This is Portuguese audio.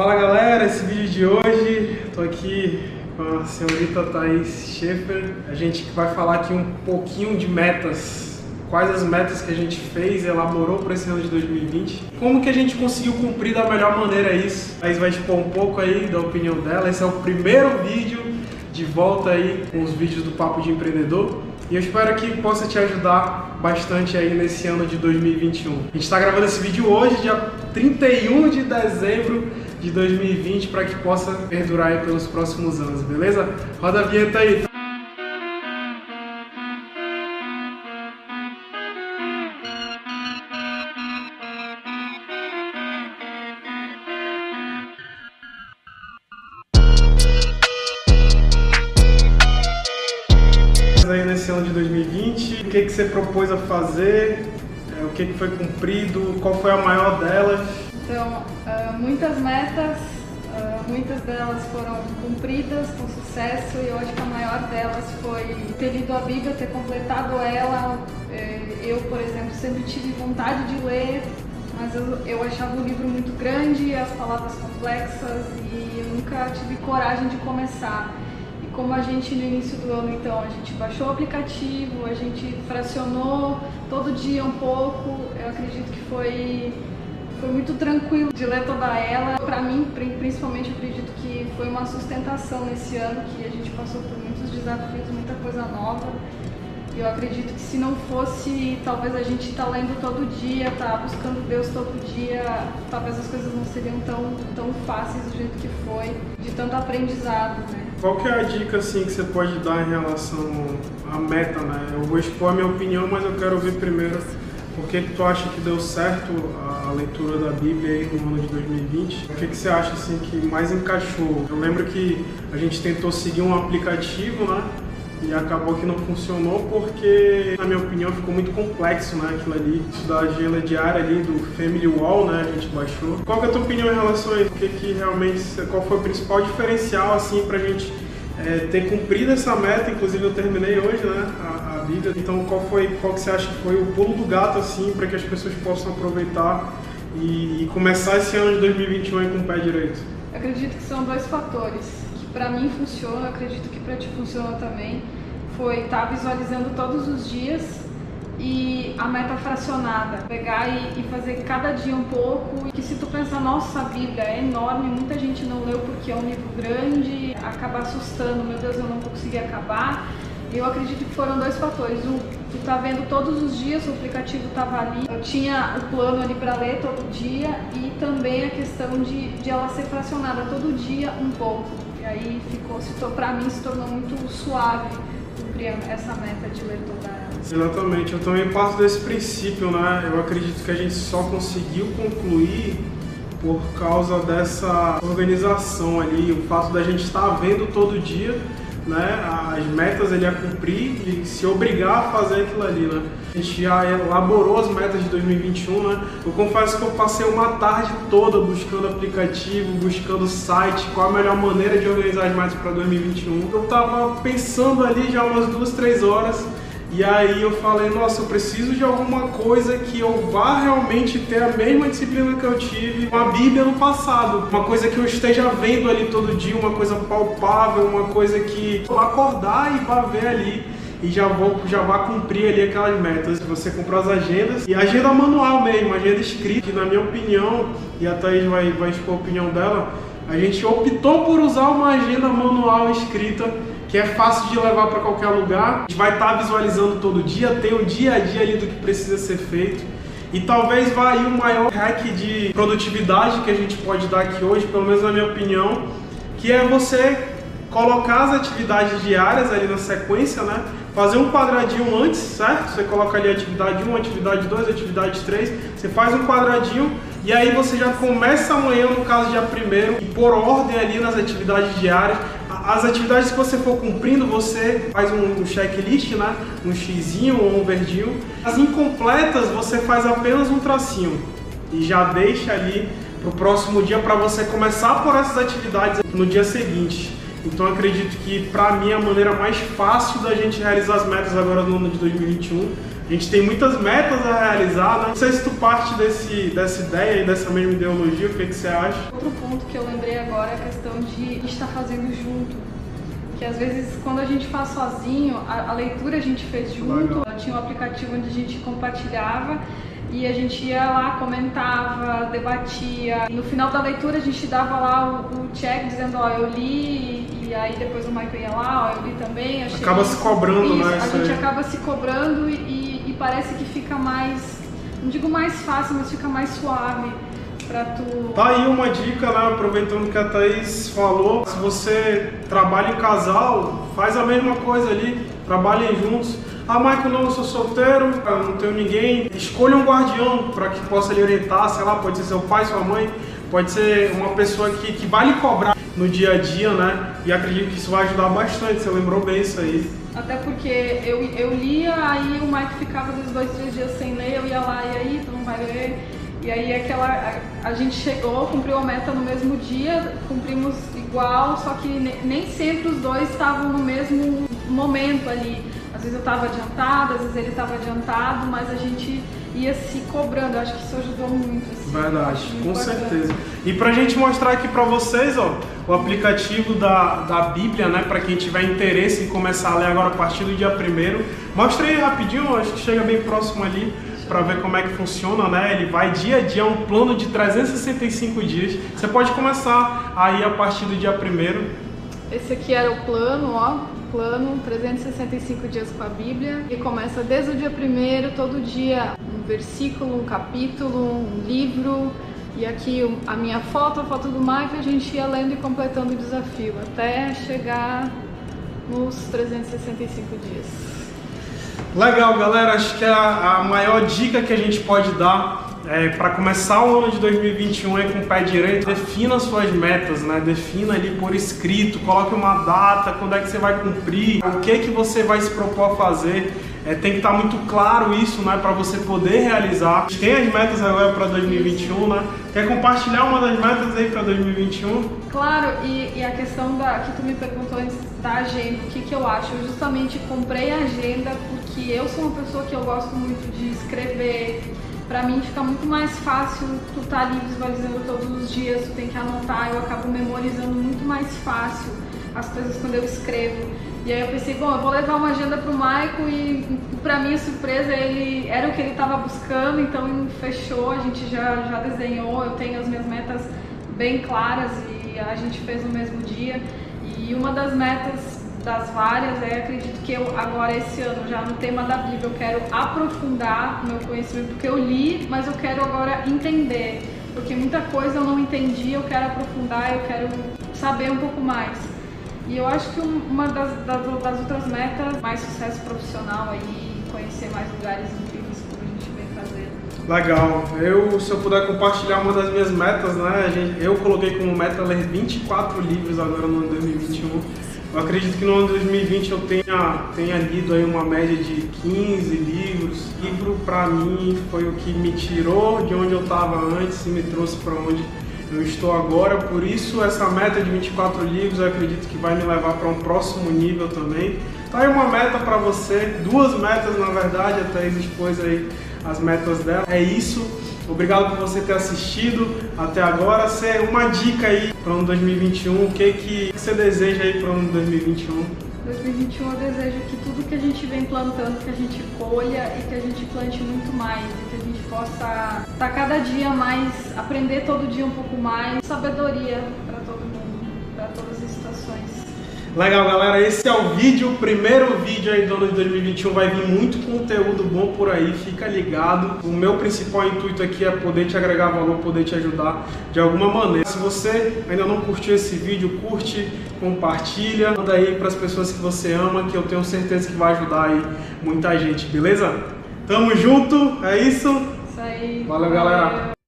Fala galera, esse vídeo de hoje, tô aqui com a senhorita Thaís Schaefer. A gente vai falar aqui um pouquinho de metas, quais as metas que a gente fez, elaborou para esse ano de 2020, como que a gente conseguiu cumprir da melhor maneira isso. A Thaís vai expor um pouco aí da opinião dela. Esse é o primeiro vídeo de volta aí com os vídeos do Papo de Empreendedor. E eu espero que possa te ajudar bastante aí nesse ano de 2021. A gente está gravando esse vídeo hoje, dia 31 de dezembro de 2020 para que possa perdurar aí pelos próximos anos, beleza? Roda a vinheta aí. aí nesse ano de 2020, o que, que você propôs a fazer, é, o que, que foi cumprido, qual foi a maior delas? Então, uh, muitas metas, uh, muitas delas foram cumpridas com sucesso e eu acho que a maior delas foi ter lido a Bíblia, ter completado ela. Eh, eu, por exemplo, sempre tive vontade de ler, mas eu, eu achava o livro muito grande, as palavras complexas e nunca tive coragem de começar como a gente no início do ano, então, a gente baixou o aplicativo, a gente fracionou todo dia um pouco, eu acredito que foi, foi muito tranquilo de ler toda ela. Para mim, principalmente, acredito que foi uma sustentação nesse ano, que a gente passou por muitos desafios, muita coisa nova. Eu acredito que se não fosse, talvez a gente tá lendo todo dia, tá buscando Deus todo dia, talvez as coisas não seriam tão, tão fáceis do jeito que foi, de tanto aprendizado, né? Qual que é a dica assim que você pode dar em relação à meta, né? Eu vou expor a minha opinião, mas eu quero ouvir primeiro por que tu acha que deu certo a leitura da Bíblia aí no ano de 2020? O que, que você acha assim que mais encaixou? Eu lembro que a gente tentou seguir um aplicativo, né? E acabou que não funcionou porque, na minha opinião, ficou muito complexo, né? Aquilo ali, isso da agenda diária ali do Family Wall, né? A gente baixou. Qual é a tua opinião em relação a isso? O que, que realmente, qual foi o principal diferencial, assim, pra gente é, ter cumprido essa meta? Inclusive eu terminei hoje, né? Então, qual foi, qual que você acha que foi o pulo do gato, assim, para que as pessoas possam aproveitar e, e começar esse ano de 2021 com o pé direito? Acredito que são dois fatores para mim funciona, acredito que para ti funciona também, foi estar tá visualizando todos os dias e a meta fracionada, pegar e, e, fazer cada dia um pouco. E que se tu pensar, nossa, a Bíblia é enorme, muita gente não leu porque é um livro grande, acaba assustando, meu Deus, eu não vou conseguir acabar. Eu acredito que foram dois fatores. Um, tu tá vendo todos os dias, o aplicativo estava ali, eu tinha o plano ali para ler todo dia e também a questão de, de ela ser fracionada todo dia um pouco. E aí ficou, se para mim se tornou muito suave cumprir essa meta de ler toda ela. Exatamente, eu também parto desse princípio, né? Eu acredito que a gente só conseguiu concluir por causa dessa organização ali, o fato da gente estar vendo todo dia né, as metas ele a cumprir e se obrigar a fazer aquilo ali, né? A gente já elaborou as metas de 2021, né? Eu confesso que eu passei uma tarde toda buscando aplicativo, buscando site, qual a melhor maneira de organizar as metas para 2021. Eu tava pensando ali já umas duas, três horas e aí eu falei, nossa, eu preciso de alguma coisa que eu vá realmente ter a mesma disciplina que eu tive com a Bíblia no passado. Uma coisa que eu esteja vendo ali todo dia, uma coisa palpável, uma coisa que eu acordar e vá ver ali e já vou já vá cumprir ali aquelas metas. Você comprou as agendas e agenda manual mesmo, agenda escrita, que na minha opinião, e a Thaís vai, vai expor a opinião dela, a gente optou por usar uma agenda manual escrita que é fácil de levar para qualquer lugar. A gente vai estar tá visualizando todo dia, tem o dia a dia ali do que precisa ser feito. E talvez vá aí o maior hack de produtividade que a gente pode dar aqui hoje, pelo menos na minha opinião, que é você colocar as atividades diárias ali na sequência, né? Fazer um quadradinho antes, certo? Você coloca ali atividade 1, atividade 2, atividade 3, você faz um quadradinho e aí você já começa amanhã, no caso dia primeiro, e por ordem ali nas atividades diárias, as atividades que você for cumprindo, você faz um checklist, né? Um xizinho ou um verdinho. As incompletas, você faz apenas um tracinho e já deixa ali para o próximo dia para você começar por essas atividades no dia seguinte. Então acredito que para mim a maneira mais fácil da gente realizar as metas agora no ano de 2021 A gente tem muitas metas a realizar, né? Não sei se tu parte desse, dessa ideia e dessa mesma ideologia, o que, que você acha? Outro ponto que eu lembrei agora é a questão de estar fazendo junto. Que às vezes quando a gente faz sozinho, a, a leitura a gente fez junto, Legal. tinha um aplicativo onde a gente compartilhava e a gente ia lá, comentava, debatia. No final da leitura a gente dava lá o, o check dizendo, ó, eu li, e aí depois o Michael ia lá, ó, eu li também. acaba se cobrando, isso, né? A gente aí. acaba se cobrando e, e, parece que fica mais, não digo mais fácil, mas fica mais suave. Pra tu... Tá aí uma dica, né? Aproveitando que a Thaís falou, se você trabalha em casal, faz a mesma coisa ali, trabalhem juntos ah, Michael, não, eu sou solteiro, eu não tenho ninguém. Escolha um guardião para que possa lhe orientar, sei lá, pode ser seu pai, sua mãe, pode ser uma pessoa que, que vai lhe cobrar no dia a dia, né? E acredito que isso vai ajudar bastante, você lembrou bem isso aí. Até porque eu, eu lia, aí o Mike ficava uns dois, três dias sem ler, eu ia lá, e aí, tu não vai ler? E aí aquela, a, a, gente chegou, cumpriu a meta no mesmo dia, cumprimos igual, só que nem sempre os dois estavam no mesmo momento ali. Às vezes eu estava adiantada, às vezes ele estava adiantado, mas a gente ia se cobrando. Eu acho que isso ajudou muito. Assim, Verdade, com bacana. certeza. E para a gente mostrar aqui para vocês, ó, o aplicativo da, da Bíblia, né, para quem tiver interesse em começar a ler agora a partir do dia 1 Mostra aí rapidinho, acho que chega bem próximo ali para ver como é que funciona, né? Ele vai dia a dia, um plano de 365 dias. Você pode começar aí a partir do dia 1 esse aqui era o plano, ó, plano 365 dias com a Bíblia e começa desde o dia primeiro, todo dia um versículo, um capítulo, um livro e aqui a minha foto, a foto do Mike, a gente ia lendo e completando o desafio até chegar nos 365 dias. Legal, galera. Acho que a, a maior dica que a gente pode dar é, para começar o ano de 2021 é com o pé direito, defina suas metas, né? Defina ali por escrito, coloque uma data, quando é que você vai cumprir, o que que você vai se propor a fazer. É, tem que estar tá muito claro isso, né, para você poder realizar. Tem as metas agora para 2021, né? Quer compartilhar uma das metas aí para 2021? Claro, e, e, a questão da que tu me perguntou antes da agenda, o que que eu acho? Eu justamente comprei a agenda porque eu sou uma pessoa que eu gosto muito de escrever, para mim fica muito mais fácil tu tá ali visualizando todos os dias, tu tem que anotar, eu acabo memorizando muito mais fácil as coisas quando eu escrevo. E aí eu pensei, bom, eu vou levar uma agenda pro Maico e para minha surpresa ele era o que ele estava buscando, então fechou, a gente já, já desenhou, eu tenho as minhas metas bem claras e a gente fez no mesmo dia. E uma das metas das várias, é, acredito que eu agora esse ano, já no tema da Bíblia, eu quero aprofundar meu conhecimento, porque eu li, mas eu quero agora entender, porque muita coisa eu não entendi, eu quero aprofundar, eu quero saber um pouco mais. E eu acho que uma das, das, das outras metas, mais sucesso profissional aí, conhecer mais lugares incríveis como a gente vem fazendo. Legal. Eu, se eu puder compartilhar uma das minhas metas, né? eu coloquei como meta ler 24 livros agora no ano 2021. Eu acredito que no ano 2020 eu tenha, tenha lido aí uma média de 15 livros. Livro para mim foi o que me tirou de onde eu estava antes e me trouxe para onde eu estou agora. Por isso essa meta de 24 livros eu acredito que vai me levar para um próximo nível também. Tá aí uma meta para você, duas metas na verdade, até expôs aí as metas dela. É isso. Obrigado por você ter assistido até agora. Cê, uma dica aí para o ano 2021, o que, que você deseja aí para o ano 2021? 2021 eu desejo que tudo que a gente vem plantando, que a gente colha e que a gente plante muito mais, e que a gente possa estar tá cada dia mais, aprender todo dia um pouco mais, sabedoria para todo mundo, para todas as situações. Legal, galera. Esse é o vídeo, o primeiro vídeo aí do ano de 2021. Vai vir muito conteúdo bom por aí, fica ligado. O meu principal intuito aqui é poder te agregar valor, poder te ajudar de alguma maneira. Se você ainda não curtiu esse vídeo, curte, compartilha, manda aí para as pessoas que você ama, que eu tenho certeza que vai ajudar aí muita gente, beleza? Tamo junto, é isso? Isso aí. Valeu, galera.